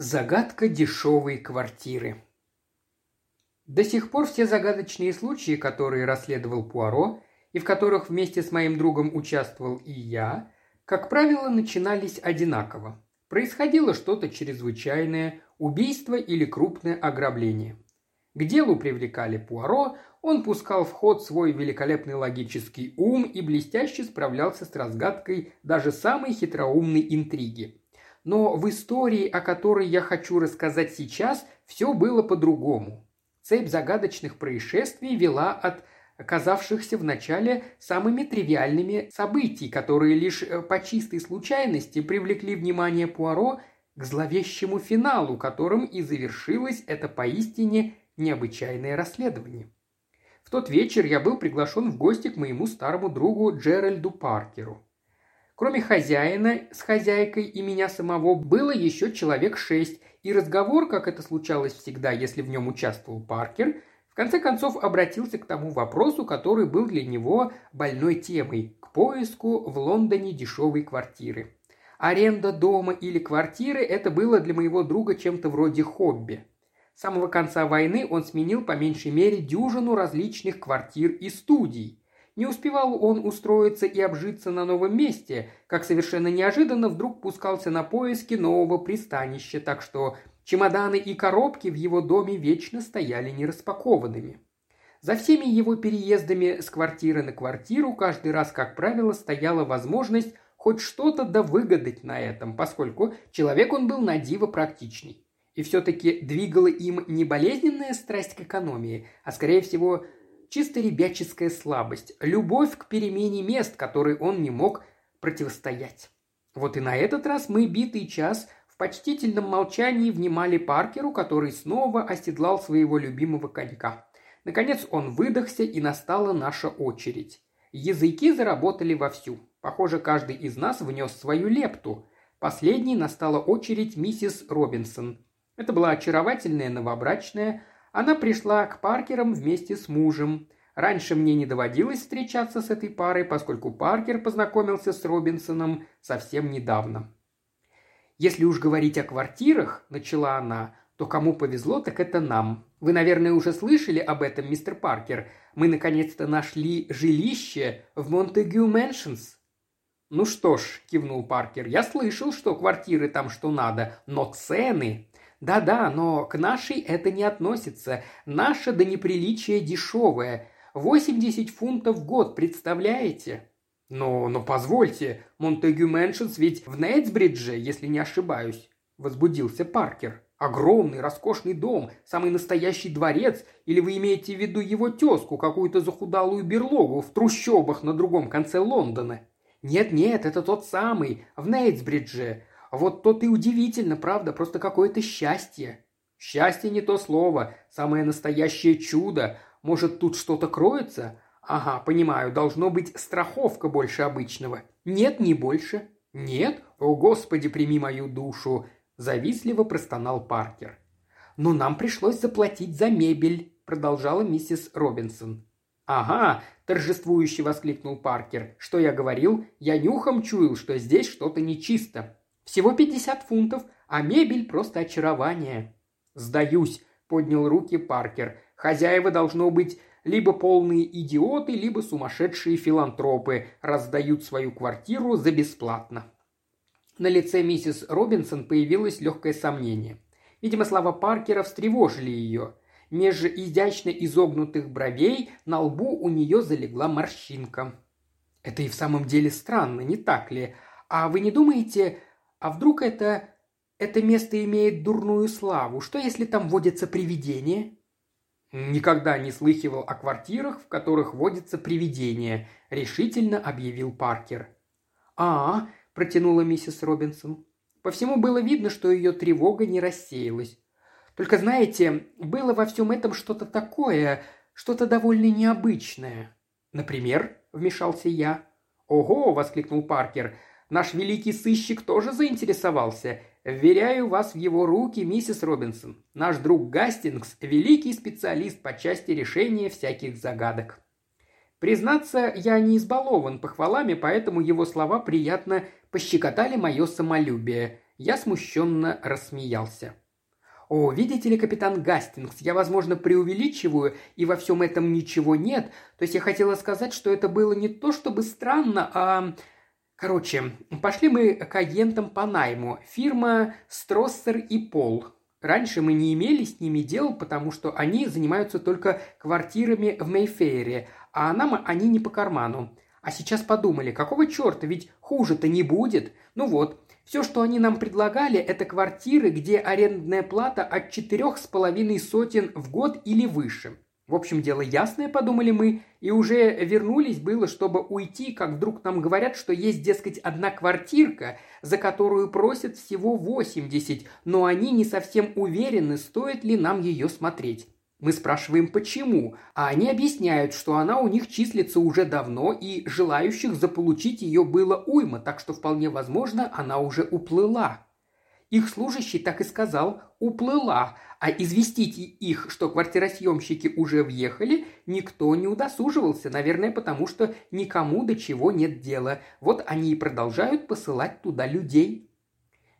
Загадка дешевой квартиры. До сих пор все загадочные случаи, которые расследовал Пуаро, и в которых вместе с моим другом участвовал и я, как правило, начинались одинаково. Происходило что-то чрезвычайное, убийство или крупное ограбление. К делу привлекали Пуаро, он пускал в ход свой великолепный логический ум и блестяще справлялся с разгадкой даже самой хитроумной интриги. Но в истории, о которой я хочу рассказать сейчас, все было по-другому. Цепь загадочных происшествий вела от оказавшихся в начале самыми тривиальными событий, которые лишь э, по чистой случайности привлекли внимание Пуаро к зловещему финалу, которым и завершилось это поистине необычайное расследование. В тот вечер я был приглашен в гости к моему старому другу Джеральду Паркеру. Кроме хозяина с хозяйкой и меня самого было еще человек шесть, и разговор, как это случалось всегда, если в нем участвовал Паркер, в конце концов обратился к тому вопросу, который был для него больной темой – к поиску в Лондоне дешевой квартиры. Аренда дома или квартиры – это было для моего друга чем-то вроде хобби. С самого конца войны он сменил по меньшей мере дюжину различных квартир и студий – не успевал он устроиться и обжиться на новом месте, как совершенно неожиданно вдруг пускался на поиски нового пристанища, так что чемоданы и коробки в его доме вечно стояли нераспакованными. За всеми его переездами с квартиры на квартиру каждый раз, как правило, стояла возможность хоть что-то да выгадать на этом, поскольку человек он был на диво практичный. И все-таки двигала им не болезненная страсть к экономии, а скорее всего чисто ребяческая слабость, любовь к перемене мест, которой он не мог противостоять. Вот и на этот раз мы битый час в почтительном молчании внимали Паркеру, который снова оседлал своего любимого конька. Наконец он выдохся, и настала наша очередь. Языки заработали вовсю. Похоже, каждый из нас внес свою лепту. Последней настала очередь миссис Робинсон. Это была очаровательная новобрачная, она пришла к Паркерам вместе с мужем. Раньше мне не доводилось встречаться с этой парой, поскольку Паркер познакомился с Робинсоном совсем недавно. «Если уж говорить о квартирах», – начала она, – «то кому повезло, так это нам. Вы, наверное, уже слышали об этом, мистер Паркер. Мы наконец-то нашли жилище в Монтегю Мэншнс». «Ну что ж», – кивнул Паркер, – «я слышал, что квартиры там что надо, но цены да-да, но к нашей это не относится. Наша до неприличия дешевая. 80 фунтов в год, представляете? Но, но позвольте, Монтегю Мэншенс ведь в Нейтсбридже, если не ошибаюсь, возбудился Паркер. Огромный, роскошный дом, самый настоящий дворец, или вы имеете в виду его тезку, какую-то захудалую берлогу в трущобах на другом конце Лондона? Нет-нет, это тот самый, в Нейтсбридже. Вот то ты удивительно, правда, просто какое-то счастье. Счастье не то слово, самое настоящее чудо. Может, тут что-то кроется? Ага, понимаю, должно быть страховка больше обычного. Нет, не больше. Нет? О, Господи, прими мою душу. Завистливо простонал Паркер. Но нам пришлось заплатить за мебель, продолжала миссис Робинсон. «Ага!» – торжествующе воскликнул Паркер. «Что я говорил? Я нюхом чуял, что здесь что-то нечисто. Всего пятьдесят фунтов, а мебель просто очарование». «Сдаюсь», – поднял руки Паркер. «Хозяева должно быть либо полные идиоты, либо сумасшедшие филантропы, раздают свою квартиру за бесплатно». На лице миссис Робинсон появилось легкое сомнение. Видимо, слова Паркера встревожили ее. Меж изящно изогнутых бровей на лбу у нее залегла морщинка. «Это и в самом деле странно, не так ли? А вы не думаете, а вдруг это... это место имеет дурную славу? Что, если там водятся привидения?» «Никогда не слыхивал о квартирах, в которых водятся привидения», – решительно объявил Паркер. «А, – протянула миссис Робинсон. По всему было видно, что ее тревога не рассеялась. Только, знаете, было во всем этом что-то такое, что-то довольно необычное. Например, вмешался я. «Ого!» – воскликнул Паркер. Наш великий сыщик тоже заинтересовался. Вверяю вас в его руки, миссис Робинсон. Наш друг Гастингс – великий специалист по части решения всяких загадок». Признаться, я не избалован похвалами, поэтому его слова приятно пощекотали мое самолюбие. Я смущенно рассмеялся. «О, видите ли, капитан Гастингс, я, возможно, преувеличиваю, и во всем этом ничего нет. То есть я хотела сказать, что это было не то чтобы странно, а... Короче, пошли мы к агентам по найму. Фирма Строссер и Пол. Раньше мы не имели с ними дел, потому что они занимаются только квартирами в Мейфейре, а нам они не по карману. А сейчас подумали, какого черта, ведь хуже-то не будет. Ну вот, все, что они нам предлагали, это квартиры, где арендная плата от четырех с половиной сотен в год или выше. В общем, дело ясное, подумали мы, и уже вернулись было, чтобы уйти, как вдруг нам говорят, что есть, дескать, одна квартирка, за которую просят всего 80, но они не совсем уверены, стоит ли нам ее смотреть. Мы спрашиваем, почему, а они объясняют, что она у них числится уже давно, и желающих заполучить ее было уйма, так что вполне возможно, она уже уплыла. Их служащий так и сказал «уплыла», а известить их, что квартиросъемщики уже въехали, никто не удосуживался, наверное, потому что никому до чего нет дела. Вот они и продолжают посылать туда людей.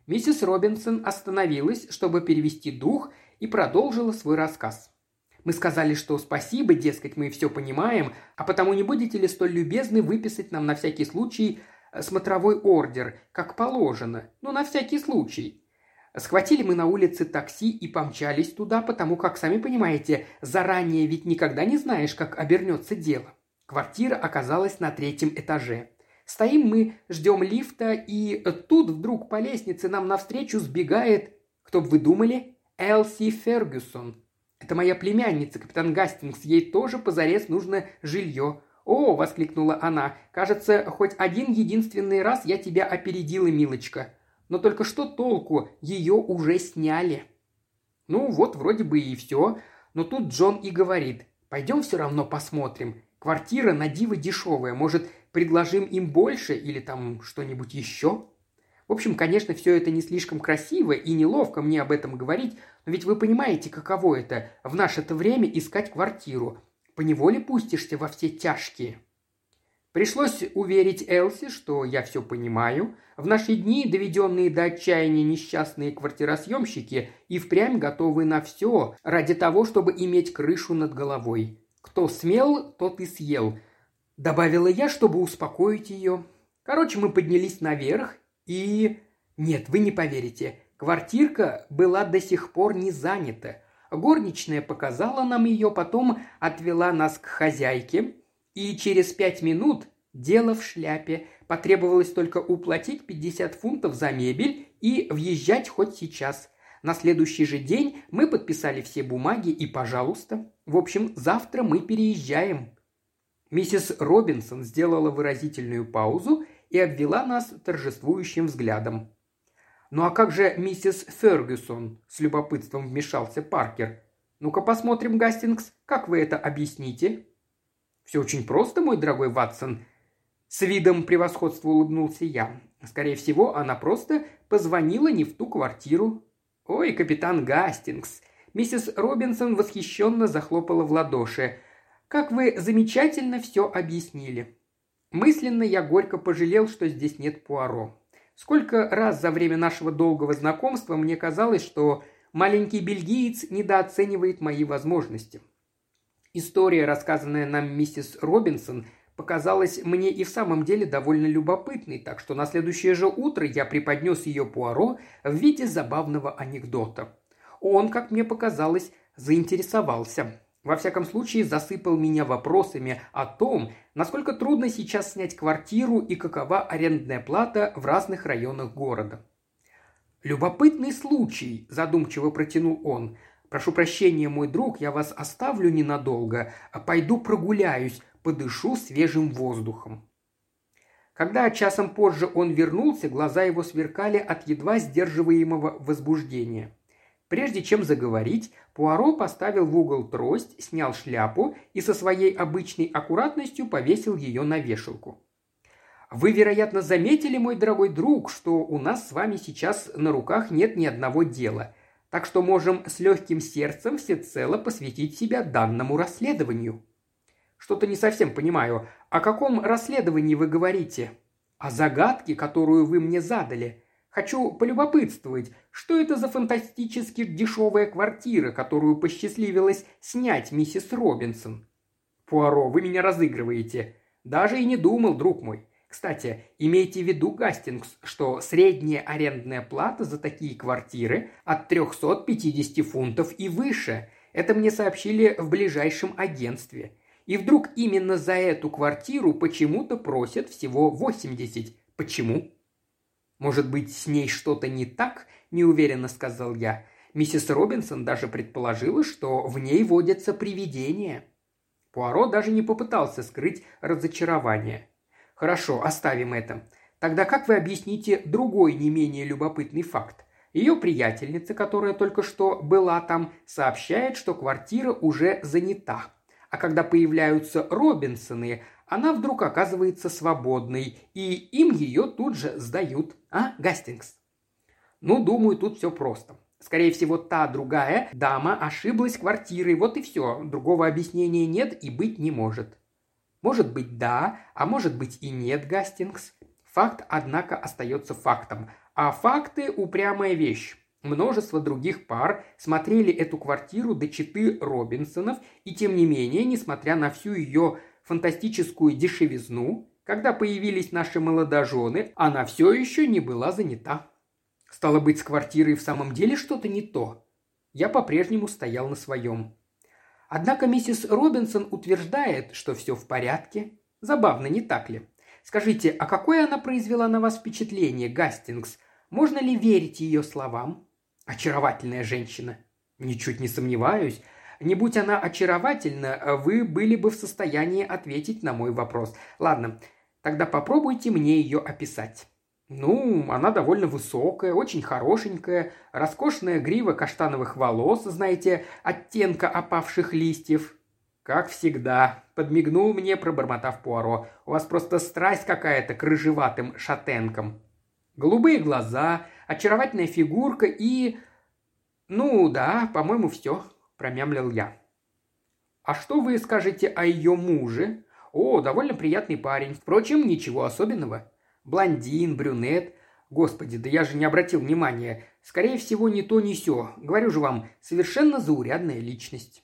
Миссис Робинсон остановилась, чтобы перевести дух, и продолжила свой рассказ. Мы сказали, что спасибо, дескать, мы все понимаем, а потому не будете ли столь любезны выписать нам на всякий случай смотровой ордер, как положено, ну, на всякий случай. Схватили мы на улице такси и помчались туда, потому как, сами понимаете, заранее ведь никогда не знаешь, как обернется дело. Квартира оказалась на третьем этаже. Стоим мы, ждем лифта, и тут вдруг по лестнице нам навстречу сбегает, кто бы вы думали, Элси Фергюсон, это моя племянница, капитан Гастингс. Ей тоже позарез нужно жилье. «О!» – воскликнула она. «Кажется, хоть один единственный раз я тебя опередила, милочка. Но только что толку? Ее уже сняли». Ну, вот вроде бы и все. Но тут Джон и говорит. «Пойдем все равно посмотрим. Квартира на диво дешевая. Может, предложим им больше или там что-нибудь еще?» В общем, конечно, все это не слишком красиво и неловко мне об этом говорить, но ведь вы понимаете, каково это в наше-то время искать квартиру. Поневоле пустишься во все тяжкие. Пришлось уверить Элси, что я все понимаю. В наши дни доведенные до отчаяния несчастные квартиросъемщики и впрямь готовы на все ради того, чтобы иметь крышу над головой. Кто смел, тот и съел. Добавила я, чтобы успокоить ее. Короче, мы поднялись наверх и... Нет, вы не поверите. Квартирка была до сих пор не занята. Горничная показала нам ее, потом отвела нас к хозяйке, и через пять минут дело в шляпе. Потребовалось только уплатить 50 фунтов за мебель и въезжать хоть сейчас. На следующий же день мы подписали все бумаги и, пожалуйста. В общем, завтра мы переезжаем. Миссис Робинсон сделала выразительную паузу и обвела нас торжествующим взглядом. «Ну а как же миссис Фергюсон?» – с любопытством вмешался Паркер. «Ну-ка посмотрим, Гастингс, как вы это объясните?» «Все очень просто, мой дорогой Ватсон», – с видом превосходства улыбнулся я. «Скорее всего, она просто позвонила не в ту квартиру». «Ой, капитан Гастингс!» Миссис Робинсон восхищенно захлопала в ладоши. «Как вы замечательно все объяснили. Мысленно я горько пожалел, что здесь нет Пуаро. Сколько раз за время нашего долгого знакомства мне казалось, что маленький бельгиец недооценивает мои возможности. История, рассказанная нам миссис Робинсон, показалась мне и в самом деле довольно любопытной, так что на следующее же утро я преподнес ее Пуаро в виде забавного анекдота. Он, как мне показалось, заинтересовался. Во всяком случае, засыпал меня вопросами о том, насколько трудно сейчас снять квартиру и какова арендная плата в разных районах города. «Любопытный случай», – задумчиво протянул он. «Прошу прощения, мой друг, я вас оставлю ненадолго, а пойду прогуляюсь, подышу свежим воздухом». Когда часом позже он вернулся, глаза его сверкали от едва сдерживаемого возбуждения – Прежде чем заговорить, Пуаро поставил в угол трость, снял шляпу и со своей обычной аккуратностью повесил ее на вешалку. «Вы, вероятно, заметили, мой дорогой друг, что у нас с вами сейчас на руках нет ни одного дела, так что можем с легким сердцем всецело посвятить себя данному расследованию». «Что-то не совсем понимаю. О каком расследовании вы говорите?» «О загадке, которую вы мне задали. Хочу полюбопытствовать, что это за фантастически дешевая квартира, которую посчастливилось снять миссис Робинсон. Пуаро, вы меня разыгрываете. Даже и не думал, друг мой. Кстати, имейте в виду, Гастингс, что средняя арендная плата за такие квартиры от 350 фунтов и выше. Это мне сообщили в ближайшем агентстве. И вдруг именно за эту квартиру почему-то просят всего 80. Почему? Может быть, с ней что-то не так? Неуверенно сказал я. Миссис Робинсон даже предположила, что в ней водятся привидения. Пуаро даже не попытался скрыть разочарование. Хорошо, оставим это. Тогда как вы объясните другой не менее любопытный факт? Ее приятельница, которая только что была там, сообщает, что квартира уже занята. А когда появляются Робинсоны, она вдруг оказывается свободной, и им ее тут же сдают. А, Гастингс? Ну, думаю, тут все просто. Скорее всего, та другая дама ошиблась квартирой, вот и все. Другого объяснения нет и быть не может. Может быть да, а может быть и нет, Гастингс. Факт, однако, остается фактом. А факты – упрямая вещь. Множество других пар смотрели эту квартиру до читы Робинсонов, и тем не менее, несмотря на всю ее фантастическую дешевизну, когда появились наши молодожены, она все еще не была занята. Стало быть, с квартирой в самом деле что-то не то. Я по-прежнему стоял на своем. Однако миссис Робинсон утверждает, что все в порядке. Забавно, не так ли? Скажите, а какое она произвела на вас впечатление, Гастингс? Можно ли верить ее словам? Очаровательная женщина. Ничуть не сомневаюсь. Не будь она очаровательна, вы были бы в состоянии ответить на мой вопрос. Ладно, тогда попробуйте мне ее описать. Ну, она довольно высокая, очень хорошенькая, роскошная грива каштановых волос, знаете, оттенка опавших листьев. Как всегда, подмигнул мне, пробормотав Пуаро. У вас просто страсть какая-то к рыжеватым шатенкам. Голубые глаза, очаровательная фигурка и... Ну да, по-моему, все, промямлил я. А что вы скажете о ее муже? О, довольно приятный парень. Впрочем, ничего особенного. Блондин, брюнет. Господи, да я же не обратил внимания. Скорее всего, не то, ни сё. Говорю же вам, совершенно заурядная личность.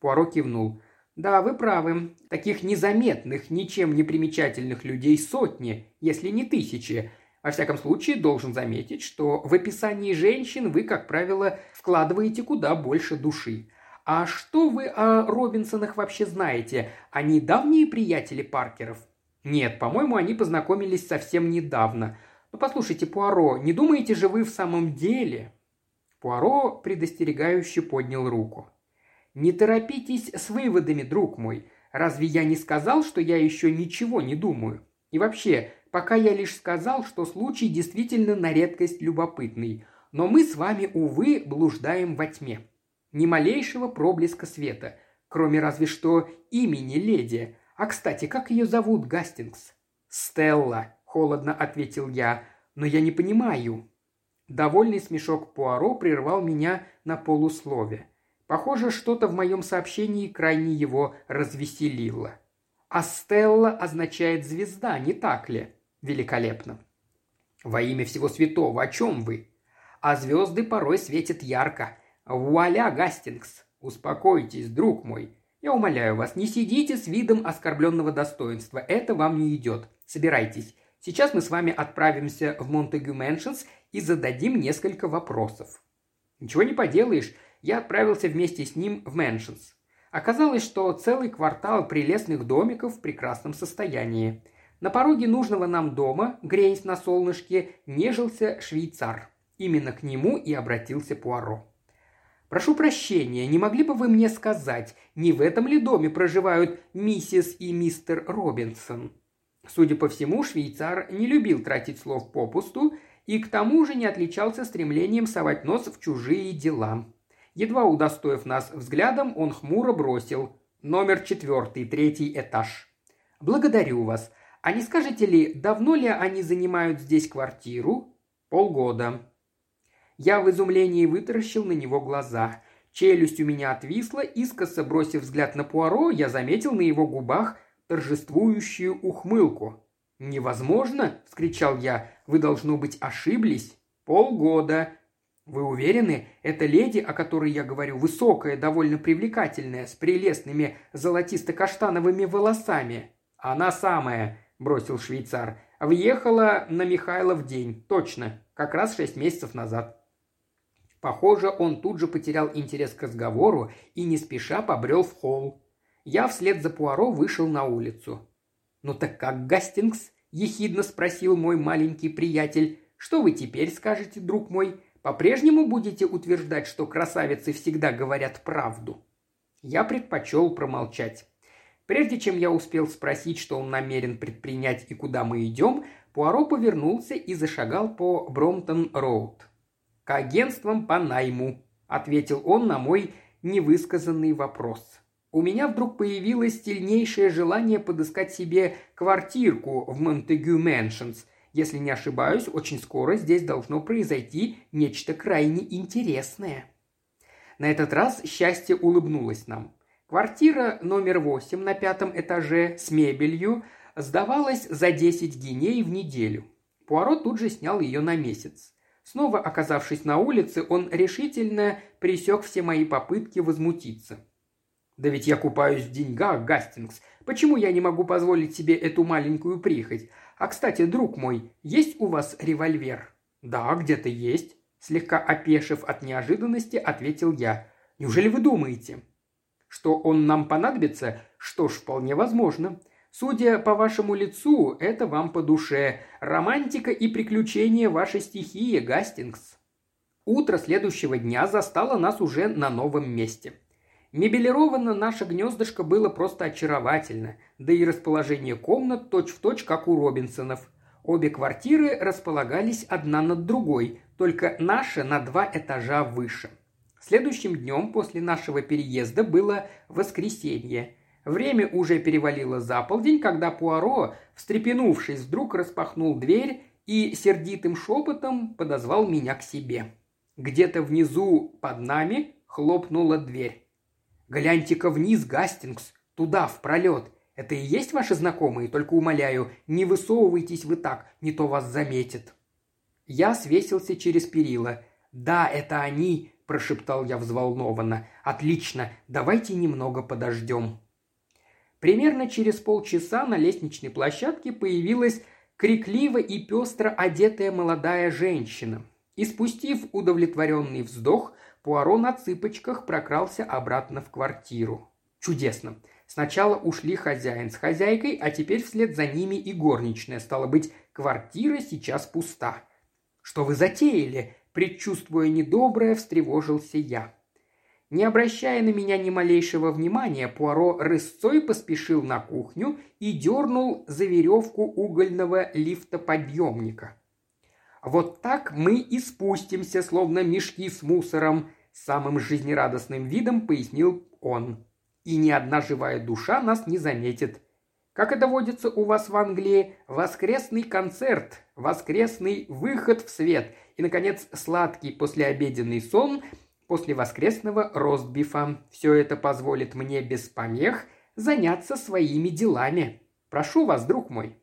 Пуаро кивнул. Да, вы правы. Таких незаметных, ничем не примечательных людей сотни, если не тысячи. Во всяком случае, должен заметить, что в описании женщин вы, как правило, вкладываете куда больше души. А что вы о Робинсонах вообще знаете? Они давние приятели Паркеров? Нет, по-моему, они познакомились совсем недавно. Но послушайте, Пуаро, не думаете же вы в самом деле? Пуаро предостерегающе поднял руку. Не торопитесь с выводами, друг мой. Разве я не сказал, что я еще ничего не думаю? И вообще, пока я лишь сказал, что случай действительно на редкость любопытный. Но мы с вами, увы, блуждаем во тьме. Ни малейшего проблеска света, кроме разве что имени леди, а, кстати, как ее зовут, Гастингс?» «Стелла», – холодно ответил я. «Но я не понимаю». Довольный смешок Пуаро прервал меня на полуслове. Похоже, что-то в моем сообщении крайне его развеселило. А Стелла означает звезда, не так ли? Великолепно. Во имя всего святого, о чем вы? А звезды порой светят ярко. Вуаля, Гастингс! Успокойтесь, друг мой. Я умоляю вас, не сидите с видом оскорбленного достоинства. Это вам не идет. Собирайтесь. Сейчас мы с вами отправимся в Монтегю Мэншенс и зададим несколько вопросов. Ничего не поделаешь, я отправился вместе с ним в Мэншенс. Оказалось, что целый квартал прелестных домиков в прекрасном состоянии. На пороге нужного нам дома, греясь на солнышке, нежился швейцар. Именно к нему и обратился Пуаро. Прошу прощения, не могли бы вы мне сказать, не в этом ли доме проживают миссис и мистер Робинсон?» Судя по всему, швейцар не любил тратить слов попусту и к тому же не отличался стремлением совать нос в чужие дела. Едва удостоив нас взглядом, он хмуро бросил «Номер четвертый, третий этаж». «Благодарю вас. А не скажете ли, давно ли они занимают здесь квартиру?» «Полгода», я в изумлении вытаращил на него глаза. Челюсть у меня отвисла, искоса бросив взгляд на Пуаро, я заметил на его губах торжествующую ухмылку. «Невозможно!» – вскричал я. «Вы, должно быть, ошиблись?» «Полгода». «Вы уверены, эта леди, о которой я говорю, высокая, довольно привлекательная, с прелестными золотисто-каштановыми волосами?» «Она самая», – бросил швейцар. «Въехала на Михайлов день. Точно. Как раз шесть месяцев назад». Похоже, он тут же потерял интерес к разговору и не спеша побрел в холл. Я вслед за Пуаро вышел на улицу. «Ну так как, Гастингс?» – ехидно спросил мой маленький приятель. «Что вы теперь скажете, друг мой? По-прежнему будете утверждать, что красавицы всегда говорят правду?» Я предпочел промолчать. Прежде чем я успел спросить, что он намерен предпринять и куда мы идем, Пуаро повернулся и зашагал по Бромтон-Роуд. «К агентствам по найму», – ответил он на мой невысказанный вопрос. У меня вдруг появилось сильнейшее желание подыскать себе квартирку в Монтегю Мэншнс. Если не ошибаюсь, очень скоро здесь должно произойти нечто крайне интересное. На этот раз счастье улыбнулось нам. Квартира номер восемь на пятом этаже с мебелью сдавалась за 10 гиней в неделю. Пуаро тут же снял ее на месяц. Снова оказавшись на улице, он решительно пресек все мои попытки возмутиться. «Да ведь я купаюсь в деньгах, Гастингс. Почему я не могу позволить себе эту маленькую прихоть? А, кстати, друг мой, есть у вас револьвер?» «Да, где-то есть», – слегка опешив от неожиданности, ответил я. «Неужели вы думаете?» «Что он нам понадобится? Что ж, вполне возможно. Судя по вашему лицу, это вам по душе. Романтика и приключения вашей стихии, Гастингс. Утро следующего дня застало нас уже на новом месте. Мебелировано наше гнездышко было просто очаровательно, да и расположение комнат точь-в-точь, точь, как у Робинсонов. Обе квартиры располагались одна над другой, только наша на два этажа выше. Следующим днем после нашего переезда было воскресенье – Время уже перевалило за полдень, когда Пуаро, встрепенувшись, вдруг распахнул дверь и сердитым шепотом подозвал меня к себе. Где-то внизу под нами хлопнула дверь. «Гляньте-ка вниз, Гастингс, туда, в пролет. Это и есть ваши знакомые, только умоляю, не высовывайтесь вы так, не то вас заметят». Я свесился через перила. «Да, это они», – прошептал я взволнованно. «Отлично, давайте немного подождем». Примерно через полчаса на лестничной площадке появилась крикливо и пестро одетая молодая женщина. И спустив удовлетворенный вздох, Пуаро на цыпочках прокрался обратно в квартиру. Чудесно. Сначала ушли хозяин с хозяйкой, а теперь вслед за ними и горничная. Стало быть, квартира сейчас пуста. «Что вы затеяли?» Предчувствуя недоброе, встревожился я. Не обращая на меня ни малейшего внимания, Пуаро рысцой поспешил на кухню и дернул за веревку угольного лифта-подъемника. «Вот так мы и спустимся, словно мешки с мусором», – самым жизнерадостным видом пояснил он. «И ни одна живая душа нас не заметит. Как это водится у вас в Англии, воскресный концерт, воскресный выход в свет и, наконец, сладкий послеобеденный сон – после воскресного ростбифа. Все это позволит мне без помех заняться своими делами. Прошу вас, друг мой».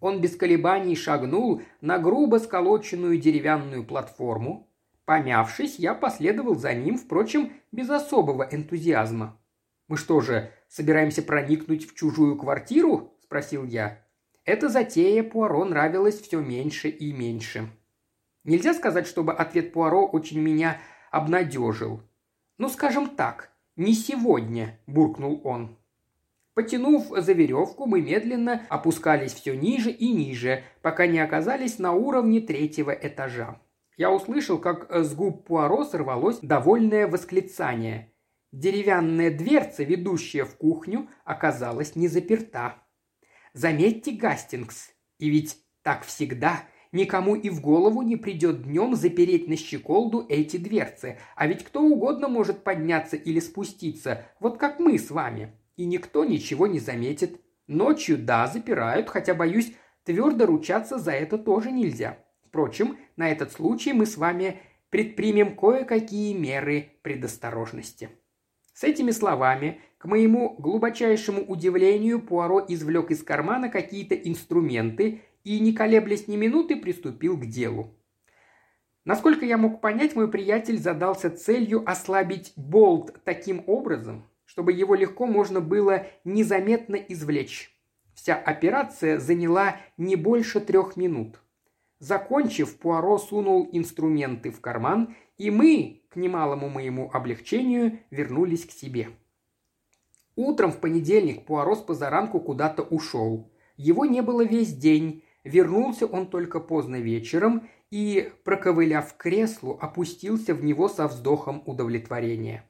Он без колебаний шагнул на грубо сколоченную деревянную платформу. Помявшись, я последовал за ним, впрочем, без особого энтузиазма. «Мы что же, собираемся проникнуть в чужую квартиру?» – спросил я. Эта затея Пуаро нравилась все меньше и меньше. Нельзя сказать, чтобы ответ Пуаро очень меня обнадежил. «Ну, скажем так, не сегодня», – буркнул он. Потянув за веревку, мы медленно опускались все ниже и ниже, пока не оказались на уровне третьего этажа. Я услышал, как с губ Пуаро сорвалось довольное восклицание. Деревянная дверца, ведущая в кухню, оказалась не заперта. Заметьте, Гастингс, и ведь так всегда – Никому и в голову не придет днем запереть на щеколду эти дверцы, а ведь кто угодно может подняться или спуститься, вот как мы с вами. И никто ничего не заметит. Ночью, да, запирают, хотя, боюсь, твердо ручаться за это тоже нельзя. Впрочем, на этот случай мы с вами предпримем кое-какие меры предосторожности. С этими словами, к моему глубочайшему удивлению, Пуаро извлек из кармана какие-то инструменты и, не колеблясь ни минуты, приступил к делу. Насколько я мог понять, мой приятель задался целью ослабить болт таким образом, чтобы его легко можно было незаметно извлечь. Вся операция заняла не больше трех минут. Закончив, Пуаро сунул инструменты в карман, и мы, к немалому моему облегчению, вернулись к себе. Утром в понедельник Пуаро с позаранку куда-то ушел. Его не было весь день, вернулся он только поздно вечером и, проковыляв креслу, опустился в него со вздохом удовлетворения.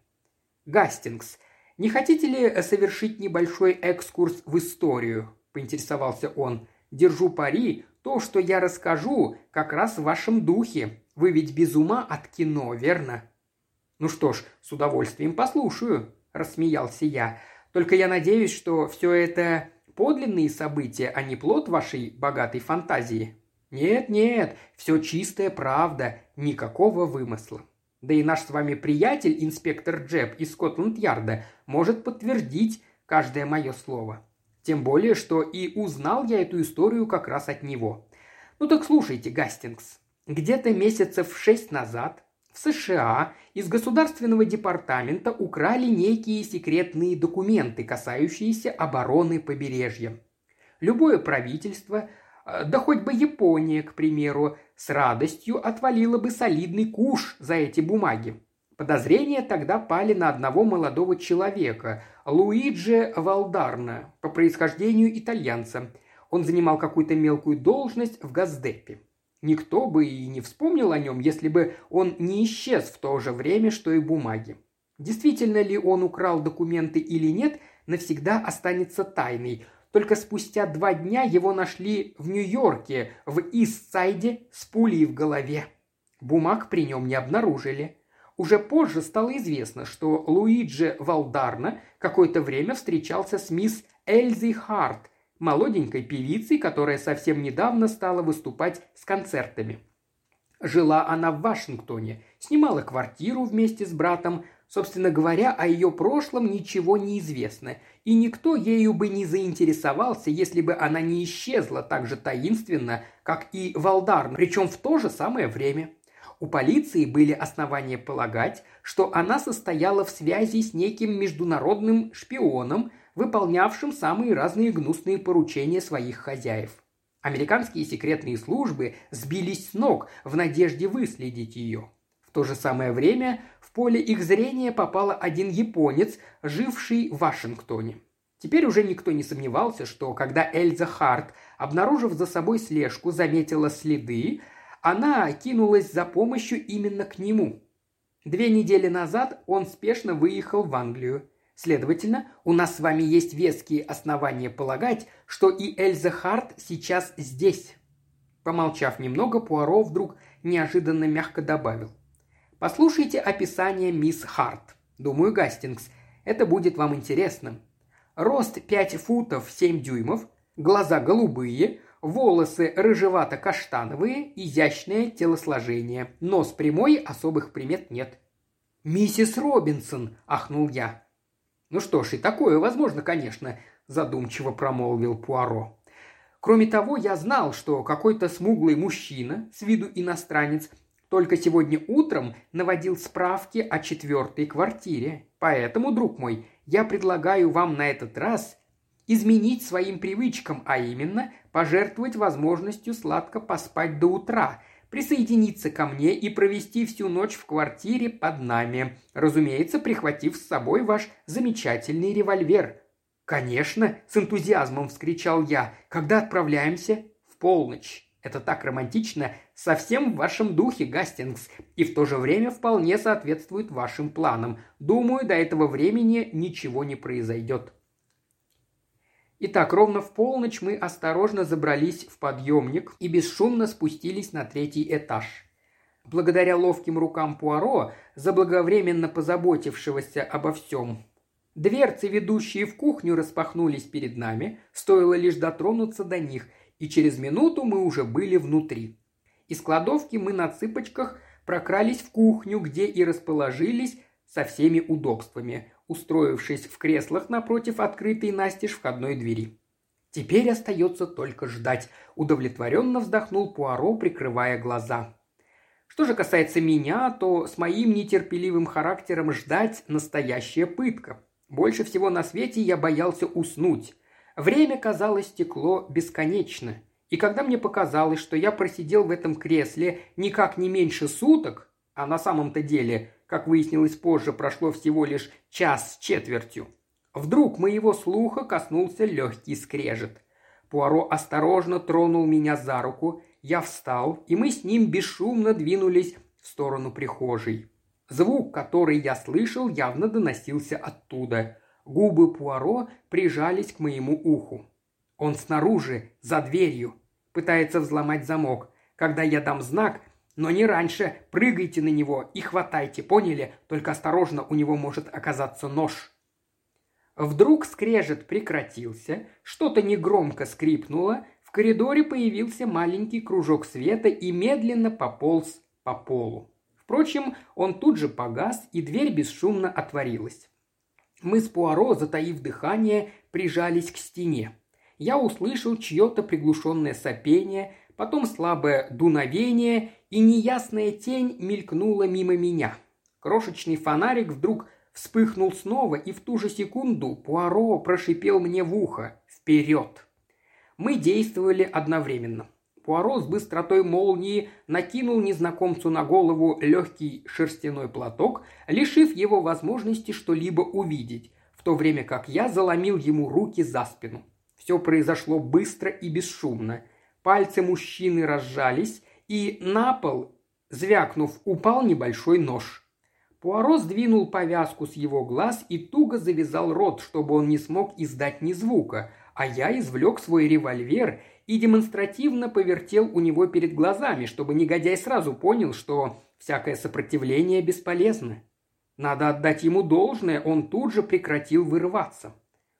«Гастингс, не хотите ли совершить небольшой экскурс в историю?» – поинтересовался он. «Держу пари, то, что я расскажу, как раз в вашем духе. Вы ведь без ума от кино, верно?» «Ну что ж, с удовольствием послушаю», – рассмеялся я. «Только я надеюсь, что все это подлинные события, а не плод вашей богатой фантазии». «Нет, нет, все чистая правда, никакого вымысла. Да и наш с вами приятель, инспектор Джеб из Скотланд-Ярда, может подтвердить каждое мое слово. Тем более, что и узнал я эту историю как раз от него. Ну так слушайте, Гастингс. Где-то месяцев шесть назад в США из Государственного департамента украли некие секретные документы, касающиеся обороны побережья. Любое правительство, э, да хоть бы Япония, к примеру, с радостью отвалило бы солидный куш за эти бумаги. Подозрения тогда пали на одного молодого человека, Луиджи Валдарна, по происхождению итальянца. Он занимал какую-то мелкую должность в Газдепе. Никто бы и не вспомнил о нем, если бы он не исчез в то же время, что и бумаги. Действительно ли он украл документы или нет, навсегда останется тайной. Только спустя два дня его нашли в Нью-Йорке, в Истсайде, с пулей в голове. Бумаг при нем не обнаружили. Уже позже стало известно, что Луиджи Валдарна какое-то время встречался с мисс Эльзи Харт, молоденькой певицей, которая совсем недавно стала выступать с концертами. Жила она в Вашингтоне, снимала квартиру вместе с братом. Собственно говоря, о ее прошлом ничего не известно, и никто ею бы не заинтересовался, если бы она не исчезла так же таинственно, как и Валдарна, причем в то же самое время – у полиции были основания полагать, что она состояла в связи с неким международным шпионом, выполнявшим самые разные гнусные поручения своих хозяев. Американские секретные службы сбились с ног в надежде выследить ее. В то же самое время в поле их зрения попал один японец, живший в Вашингтоне. Теперь уже никто не сомневался, что когда Эльза Харт, обнаружив за собой слежку, заметила следы, она кинулась за помощью именно к нему. Две недели назад он спешно выехал в Англию. Следовательно, у нас с вами есть веские основания полагать, что и Эльза Харт сейчас здесь. Помолчав немного, Пуаро вдруг неожиданно мягко добавил. Послушайте описание мисс Харт. Думаю, Гастингс, это будет вам интересно. Рост 5 футов 7 дюймов, глаза голубые, Волосы рыжевато-каштановые, изящное телосложение. Нос прямой, особых примет нет. «Миссис Робинсон!» – ахнул я. «Ну что ж, и такое возможно, конечно», – задумчиво промолвил Пуаро. Кроме того, я знал, что какой-то смуглый мужчина, с виду иностранец, только сегодня утром наводил справки о четвертой квартире. Поэтому, друг мой, я предлагаю вам на этот раз изменить своим привычкам, а именно пожертвовать возможностью сладко поспать до утра, присоединиться ко мне и провести всю ночь в квартире под нами, разумеется, прихватив с собой ваш замечательный револьвер. «Конечно!» – с энтузиазмом вскричал я. «Когда отправляемся?» «В полночь. Это так романтично, совсем в вашем духе, Гастингс, и в то же время вполне соответствует вашим планам. Думаю, до этого времени ничего не произойдет». Итак, ровно в полночь мы осторожно забрались в подъемник и бесшумно спустились на третий этаж. Благодаря ловким рукам Пуаро, заблаговременно позаботившегося обо всем, дверцы, ведущие в кухню, распахнулись перед нами, стоило лишь дотронуться до них, и через минуту мы уже были внутри. Из кладовки мы на цыпочках прокрались в кухню, где и расположились со всеми удобствами устроившись в креслах напротив открытой настежь входной двери. Теперь остается только ждать. Удовлетворенно вздохнул Пуаро, прикрывая глаза. Что же касается меня, то с моим нетерпеливым характером ждать настоящая пытка. Больше всего на свете я боялся уснуть. Время, казалось, стекло бесконечно. И когда мне показалось, что я просидел в этом кресле никак не меньше суток, а на самом-то деле, как выяснилось позже, прошло всего лишь час с четвертью, вдруг моего слуха коснулся легкий скрежет. Пуаро осторожно тронул меня за руку, я встал, и мы с ним бесшумно двинулись в сторону прихожей. Звук, который я слышал, явно доносился оттуда. Губы Пуаро прижались к моему уху. Он снаружи, за дверью, пытается взломать замок. Когда я дам знак, но не раньше, прыгайте на него и хватайте, поняли? Только осторожно, у него может оказаться нож. Вдруг скрежет прекратился, что-то негромко скрипнуло, в коридоре появился маленький кружок света и медленно пополз по полу. Впрочем, он тут же погас, и дверь бесшумно отворилась. Мы с Пуаро, затаив дыхание, прижались к стене. Я услышал чье-то приглушенное сопение, потом слабое дуновение, и неясная тень мелькнула мимо меня. Крошечный фонарик вдруг вспыхнул снова, и в ту же секунду Пуаро прошипел мне в ухо «Вперед!». Мы действовали одновременно. Пуаро с быстротой молнии накинул незнакомцу на голову легкий шерстяной платок, лишив его возможности что-либо увидеть, в то время как я заломил ему руки за спину. Все произошло быстро и бесшумно. Пальцы мужчины разжались, и на пол, звякнув, упал небольшой нож. Пуаро сдвинул повязку с его глаз и туго завязал рот, чтобы он не смог издать ни звука, а я извлек свой револьвер и демонстративно повертел у него перед глазами, чтобы негодяй сразу понял, что всякое сопротивление бесполезно. Надо отдать ему должное, он тут же прекратил вырываться.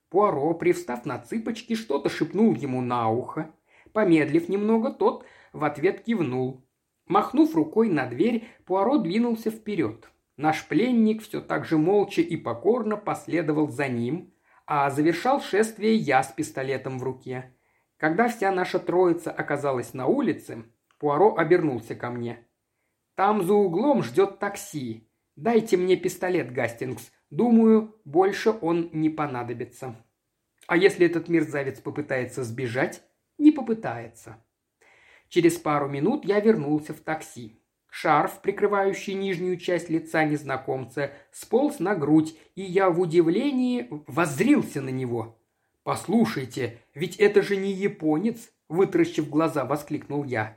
Пуаро, привстав на цыпочки, что-то шепнул ему на ухо. Помедлив немного, тот в ответ кивнул. Махнув рукой на дверь, Пуаро двинулся вперед. Наш пленник все так же молча и покорно последовал за ним, а завершал шествие я с пистолетом в руке. Когда вся наша троица оказалась на улице, Пуаро обернулся ко мне. «Там за углом ждет такси. Дайте мне пистолет, Гастингс. Думаю, больше он не понадобится». «А если этот мерзавец попытается сбежать?» «Не попытается». Через пару минут я вернулся в такси. Шарф, прикрывающий нижнюю часть лица незнакомца, сполз на грудь, и я в удивлении воззрился на него. «Послушайте, ведь это же не японец!» – вытращив глаза, воскликнул я.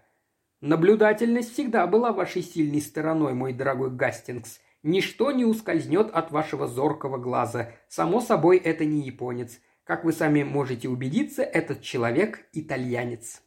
«Наблюдательность всегда была вашей сильной стороной, мой дорогой Гастингс. Ничто не ускользнет от вашего зоркого глаза. Само собой, это не японец. Как вы сами можете убедиться, этот человек – итальянец».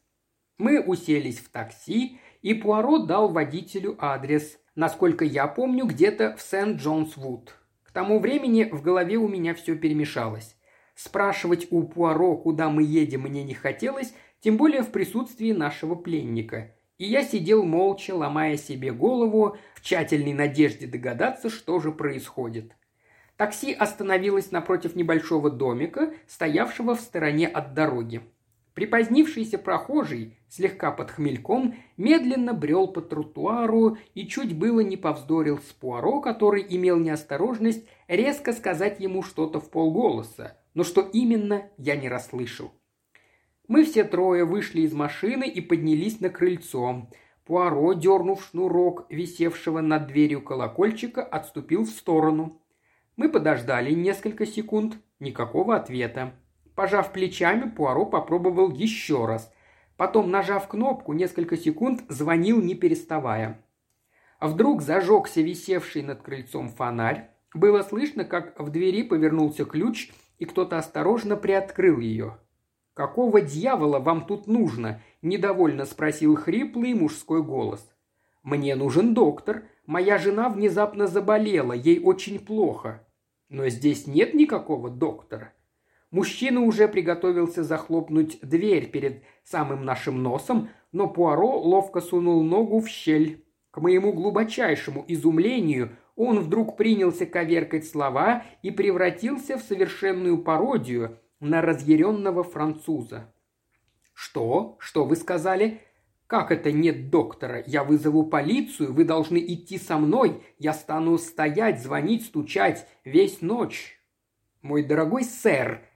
Мы уселись в такси, и Пуаро дал водителю адрес, насколько я помню, где-то в Сент-Джонс-Вуд. К тому времени в голове у меня все перемешалось. Спрашивать у Пуаро, куда мы едем, мне не хотелось, тем более в присутствии нашего пленника. И я сидел молча, ломая себе голову, в тщательной надежде догадаться, что же происходит. Такси остановилось напротив небольшого домика, стоявшего в стороне от дороги. Припозднившийся прохожий, слегка под хмельком, медленно брел по тротуару и чуть было не повздорил с Пуаро, который имел неосторожность резко сказать ему что-то в полголоса, но что именно, я не расслышал. Мы все трое вышли из машины и поднялись на крыльцо. Пуаро, дернув шнурок, висевшего над дверью колокольчика, отступил в сторону. Мы подождали несколько секунд, никакого ответа. Пожав плечами, Пуаро попробовал еще раз. Потом, нажав кнопку, несколько секунд звонил, не переставая. Вдруг зажегся висевший над крыльцом фонарь. Было слышно, как в двери повернулся ключ, и кто-то осторожно приоткрыл ее. «Какого дьявола вам тут нужно?» – недовольно спросил хриплый мужской голос. «Мне нужен доктор. Моя жена внезапно заболела, ей очень плохо». «Но здесь нет никакого доктора». Мужчина уже приготовился захлопнуть дверь перед самым нашим носом, но Пуаро ловко сунул ногу в щель. К моему глубочайшему изумлению он вдруг принялся коверкать слова и превратился в совершенную пародию на разъяренного француза. «Что? Что вы сказали?» «Как это нет доктора? Я вызову полицию, вы должны идти со мной. Я стану стоять, звонить, стучать весь ночь». «Мой дорогой сэр!»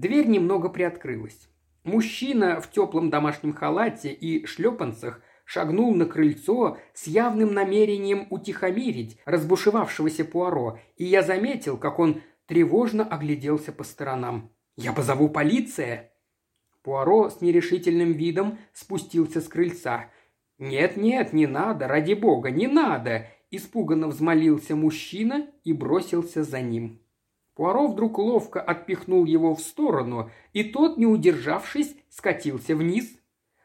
Дверь немного приоткрылась. Мужчина в теплом домашнем халате и шлепанцах шагнул на крыльцо с явным намерением утихомирить разбушевавшегося Пуаро, и я заметил, как он тревожно огляделся по сторонам. «Я позову полиция!» Пуаро с нерешительным видом спустился с крыльца. «Нет-нет, не надо, ради бога, не надо!» Испуганно взмолился мужчина и бросился за ним. Пуаро вдруг ловко отпихнул его в сторону, и тот, не удержавшись, скатился вниз.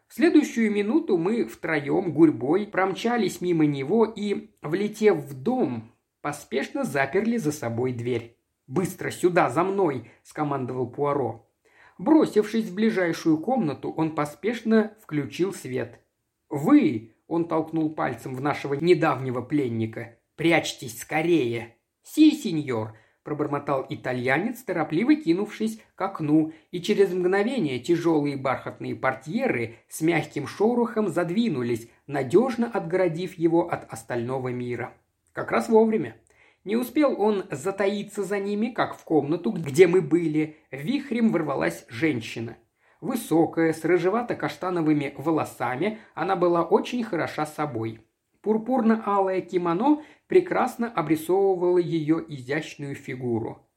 В следующую минуту мы втроем гурьбой промчались мимо него и, влетев в дом, поспешно заперли за собой дверь. «Быстро сюда, за мной!» – скомандовал Пуаро. Бросившись в ближайшую комнату, он поспешно включил свет. «Вы!» – он толкнул пальцем в нашего недавнего пленника. «Прячьтесь скорее!» «Си, сеньор!» – пробормотал итальянец, торопливо кинувшись к окну, и через мгновение тяжелые бархатные портьеры с мягким шорохом задвинулись, надежно отгородив его от остального мира. Как раз вовремя. Не успел он затаиться за ними, как в комнату, где мы были, вихрем ворвалась женщина. Высокая, с рыжевато-каштановыми волосами, она была очень хороша собой. Пурпурно-алое кимоно прекрасно обрисовывало ее изящную фигуру.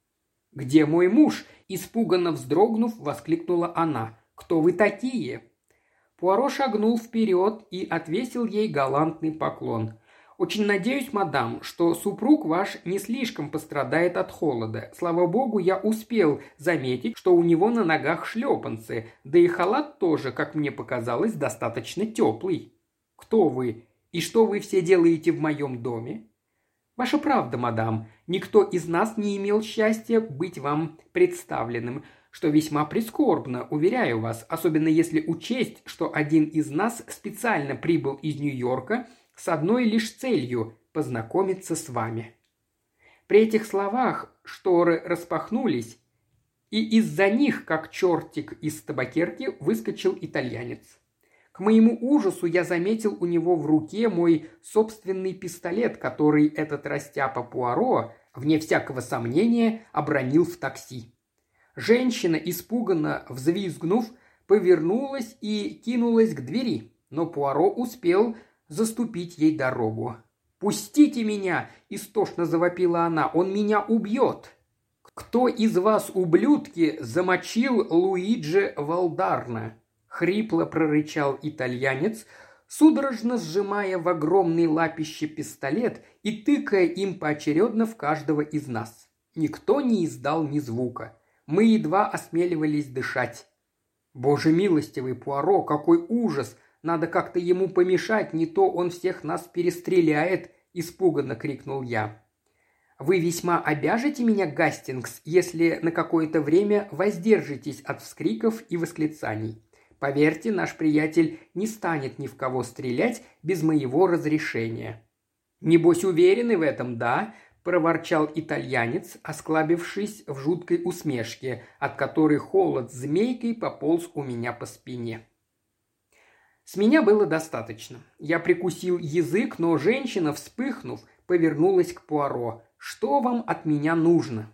«Где мой муж?» – испуганно вздрогнув, воскликнула она. «Кто вы такие?» Пуаро шагнул вперед и отвесил ей галантный поклон. Очень надеюсь, мадам, что супруг ваш не слишком пострадает от холода. Слава богу, я успел заметить, что у него на ногах шлепанцы, да и халат тоже, как мне показалось, достаточно теплый. Кто вы и что вы все делаете в моем доме? Ваша правда, мадам, никто из нас не имел счастья быть вам представленным, что весьма прискорбно, уверяю вас, особенно если учесть, что один из нас специально прибыл из Нью-Йорка – с одной лишь целью – познакомиться с вами. При этих словах шторы распахнулись, и из-за них, как чертик из табакерки, выскочил итальянец. К моему ужасу я заметил у него в руке мой собственный пистолет, который этот растяпа Пуаро, вне всякого сомнения, обронил в такси. Женщина, испуганно взвизгнув, повернулась и кинулась к двери, но Пуаро успел заступить ей дорогу. «Пустите меня!» – истошно завопила она. «Он меня убьет!» «Кто из вас, ублюдки, замочил Луиджи Валдарна?» – хрипло прорычал итальянец, судорожно сжимая в огромной лапище пистолет и тыкая им поочередно в каждого из нас. Никто не издал ни звука. Мы едва осмеливались дышать. «Боже милостивый, Пуаро, какой ужас!» Надо как-то ему помешать, не то он всех нас перестреляет», – испуганно крикнул я. «Вы весьма обяжете меня, Гастингс, если на какое-то время воздержитесь от вскриков и восклицаний. Поверьте, наш приятель не станет ни в кого стрелять без моего разрешения». «Небось уверены в этом, да?» – проворчал итальянец, осклабившись в жуткой усмешке, от которой холод змейкой пополз у меня по спине. С меня было достаточно. Я прикусил язык, но женщина, вспыхнув, повернулась к Пуаро. «Что вам от меня нужно?»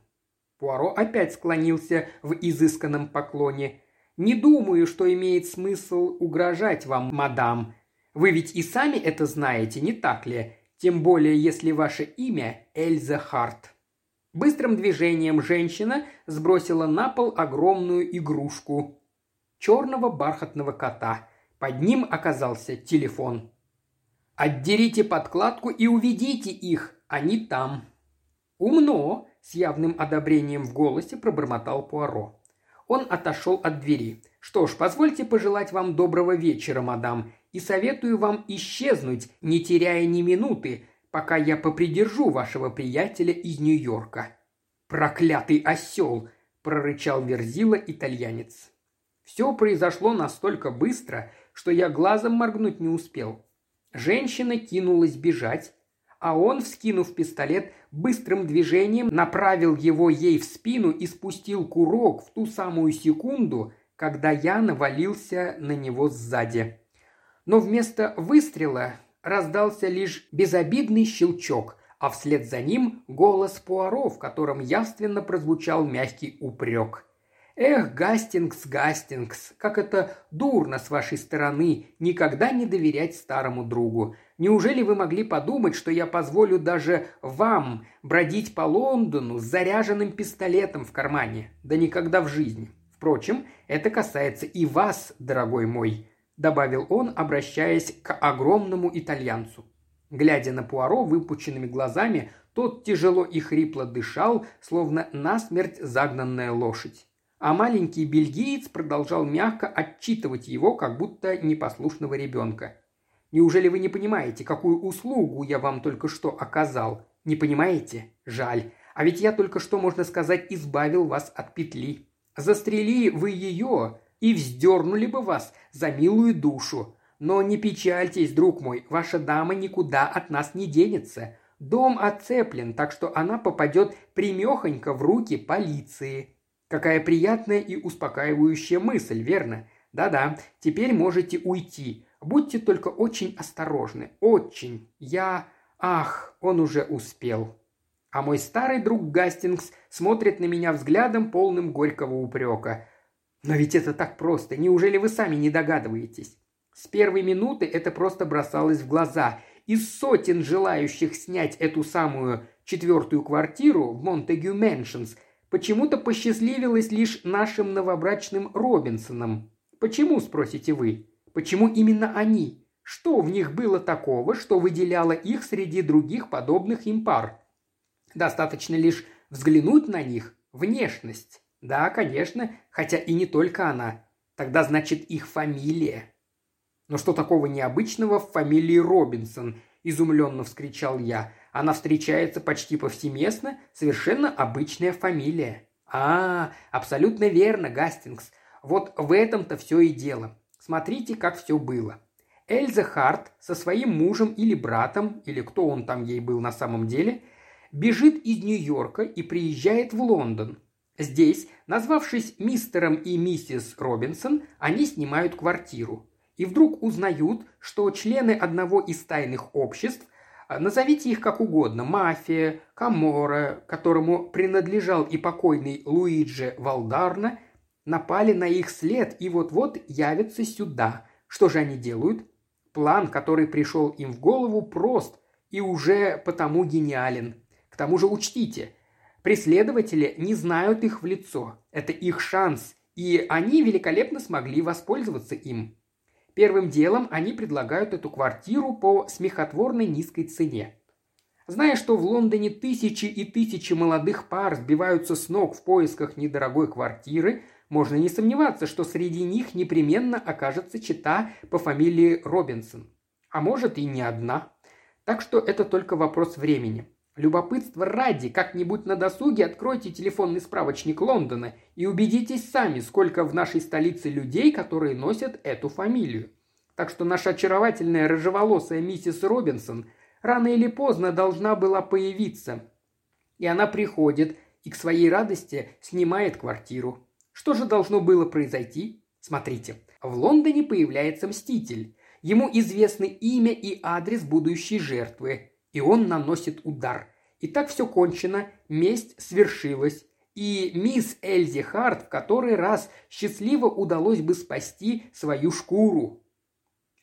Пуаро опять склонился в изысканном поклоне. «Не думаю, что имеет смысл угрожать вам, мадам. Вы ведь и сами это знаете, не так ли? Тем более, если ваше имя Эльза Харт». Быстрым движением женщина сбросила на пол огромную игрушку черного бархатного кота – под ним оказался телефон. «Отдерите подкладку и уведите их, они там». «Умно», – с явным одобрением в голосе пробормотал Пуаро. Он отошел от двери. «Что ж, позвольте пожелать вам доброго вечера, мадам, и советую вам исчезнуть, не теряя ни минуты, пока я попридержу вашего приятеля из Нью-Йорка». «Проклятый осел!» – прорычал Верзила итальянец. Все произошло настолько быстро, что я глазом моргнуть не успел. Женщина кинулась бежать, а он, вскинув пистолет, быстрым движением направил его ей в спину и спустил курок в ту самую секунду, когда я навалился на него сзади. Но вместо выстрела раздался лишь безобидный щелчок, а вслед за ним голос Пуаро, в котором явственно прозвучал мягкий упрек. «Эх, Гастингс, Гастингс, как это дурно с вашей стороны никогда не доверять старому другу. Неужели вы могли подумать, что я позволю даже вам бродить по Лондону с заряженным пистолетом в кармане? Да никогда в жизни. Впрочем, это касается и вас, дорогой мой», – добавил он, обращаясь к огромному итальянцу. Глядя на Пуаро выпученными глазами, тот тяжело и хрипло дышал, словно насмерть загнанная лошадь. А маленький бельгиец продолжал мягко отчитывать его, как будто непослушного ребенка. Неужели вы не понимаете, какую услугу я вам только что оказал? Не понимаете? Жаль. А ведь я только что, можно сказать, избавил вас от петли. Застрели вы ее, и вздернули бы вас за милую душу. Но не печальтесь, друг мой, ваша дама никуда от нас не денется. Дом оцеплен, так что она попадет примехонько в руки полиции. Какая приятная и успокаивающая мысль, верно? Да-да, теперь можете уйти. Будьте только очень осторожны. Очень. Я... Ах, он уже успел. А мой старый друг Гастингс смотрит на меня взглядом, полным горького упрека. Но ведь это так просто. Неужели вы сами не догадываетесь? С первой минуты это просто бросалось в глаза. Из сотен желающих снять эту самую четвертую квартиру в Монтегю Мэншнс почему-то посчастливилось лишь нашим новобрачным Робинсонам. Почему, спросите вы? Почему именно они? Что в них было такого, что выделяло их среди других подобных им пар? Достаточно лишь взглянуть на них, внешность. Да, конечно, хотя и не только она. Тогда значит их фамилия. Но что такого необычного в фамилии Робинсон? Изумленно вскричал я. Она встречается почти повсеместно, совершенно обычная фамилия. А, абсолютно верно, Гастингс. Вот в этом-то все и дело. Смотрите, как все было. Эльза Харт со своим мужем или братом, или кто он там ей был на самом деле, бежит из Нью-Йорка и приезжает в Лондон. Здесь, назвавшись мистером и миссис Робинсон, они снимают квартиру. И вдруг узнают, что члены одного из тайных обществ, назовите их как угодно, мафия, Камора, которому принадлежал и покойный Луиджи Валдарна, напали на их след и вот-вот явятся сюда. Что же они делают? План, который пришел им в голову, прост и уже потому гениален. К тому же учтите, преследователи не знают их в лицо. Это их шанс, и они великолепно смогли воспользоваться им. Первым делом они предлагают эту квартиру по смехотворной низкой цене. Зная, что в Лондоне тысячи и тысячи молодых пар сбиваются с ног в поисках недорогой квартиры, можно не сомневаться, что среди них непременно окажется чита по фамилии Робинсон. А может и не одна. Так что это только вопрос времени. Любопытство ради, как-нибудь на досуге откройте телефонный справочник Лондона и убедитесь сами, сколько в нашей столице людей, которые носят эту фамилию. Так что наша очаровательная рыжеволосая миссис Робинсон рано или поздно должна была появиться. И она приходит и к своей радости снимает квартиру. Что же должно было произойти? Смотрите, в Лондоне появляется Мститель. Ему известны имя и адрес будущей жертвы, и он наносит удар. И так все кончено, месть свершилась, и мисс Эльзи Харт в который раз счастливо удалось бы спасти свою шкуру.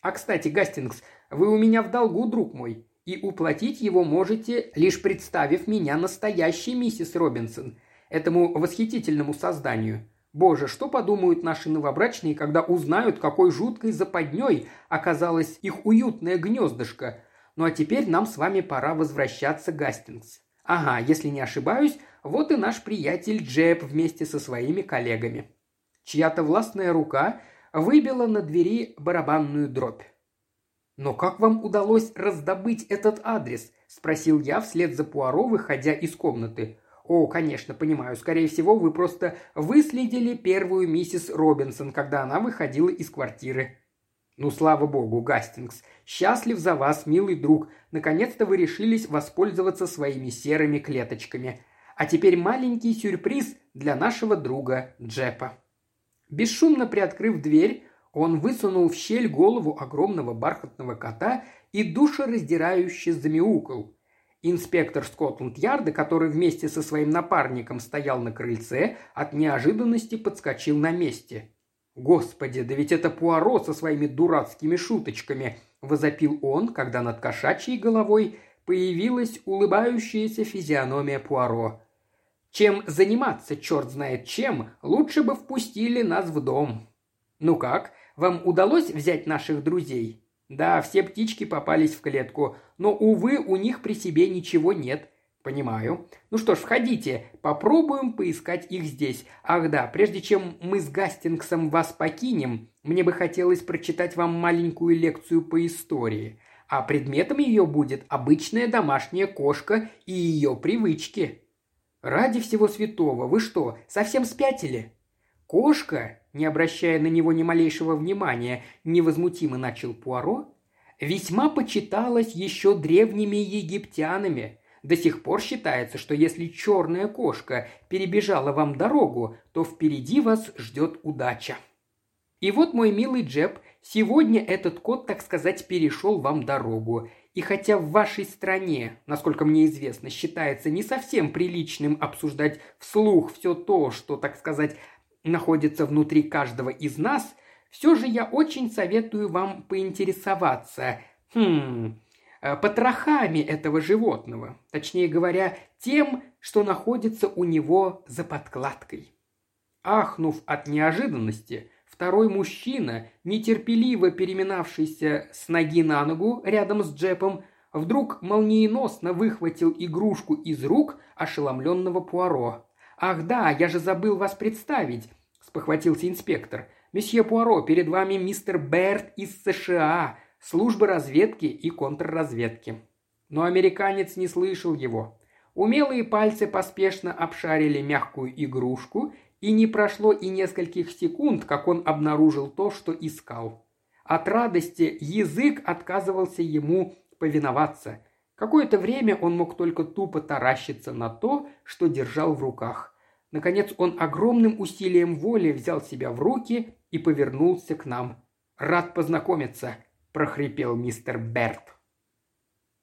А, кстати, Гастингс, вы у меня в долгу, друг мой, и уплатить его можете, лишь представив меня настоящей миссис Робинсон, этому восхитительному созданию. Боже, что подумают наши новобрачные, когда узнают, какой жуткой западней оказалось их уютное гнездышко. Ну а теперь нам с вами пора возвращаться, Гастингс. Ага, если не ошибаюсь, вот и наш приятель Джеб вместе со своими коллегами. Чья-то властная рука выбила на двери барабанную дробь. «Но как вам удалось раздобыть этот адрес?» – спросил я вслед за Пуаро, выходя из комнаты. «О, конечно, понимаю. Скорее всего, вы просто выследили первую миссис Робинсон, когда она выходила из квартиры». «Ну, слава богу, Гастингс. Счастлив за вас, милый друг. Наконец-то вы решились воспользоваться своими серыми клеточками. А теперь маленький сюрприз для нашего друга Джепа». Бесшумно приоткрыв дверь, Он высунул в щель голову огромного бархатного кота и душераздирающе замяукал. Инспектор Скотланд-Ярда, который вместе со своим напарником стоял на крыльце, от неожиданности подскочил на месте. «Господи, да ведь это Пуаро со своими дурацкими шуточками!» – возопил он, когда над кошачьей головой появилась улыбающаяся физиономия Пуаро. «Чем заниматься, черт знает чем, лучше бы впустили нас в дом». «Ну как, вам удалось взять наших друзей?» Да, все птички попались в клетку, но, увы, у них при себе ничего нет. Понимаю. Ну что ж, входите, попробуем поискать их здесь. Ах да, прежде чем мы с Гастингсом вас покинем, мне бы хотелось прочитать вам маленькую лекцию по истории. А предметом ее будет обычная домашняя кошка и ее привычки. Ради всего святого, вы что, совсем спятили? Кошка не обращая на него ни малейшего внимания, невозмутимо начал Пуаро, весьма почиталась еще древними египтянами. До сих пор считается, что если черная кошка перебежала вам дорогу, то впереди вас ждет удача. И вот, мой милый Джеб, сегодня этот кот, так сказать, перешел вам дорогу. И хотя в вашей стране, насколько мне известно, считается не совсем приличным обсуждать вслух все то, что, так сказать, находится внутри каждого из нас, все же я очень советую вам поинтересоваться, хм, потрохами этого животного, точнее говоря, тем, что находится у него за подкладкой. Ахнув от неожиданности, второй мужчина, нетерпеливо переминавшийся с ноги на ногу рядом с Джепом, вдруг молниеносно выхватил игрушку из рук ошеломленного Пуаро. «Ах да, я же забыл вас представить», – спохватился инспектор. «Месье Пуаро, перед вами мистер Берт из США, службы разведки и контрразведки». Но американец не слышал его. Умелые пальцы поспешно обшарили мягкую игрушку, и не прошло и нескольких секунд, как он обнаружил то, что искал. От радости язык отказывался ему повиноваться. Какое-то время он мог только тупо таращиться на то, что держал в руках. Наконец он огромным усилием воли взял себя в руки и повернулся к нам. «Рад познакомиться», – прохрипел мистер Берт.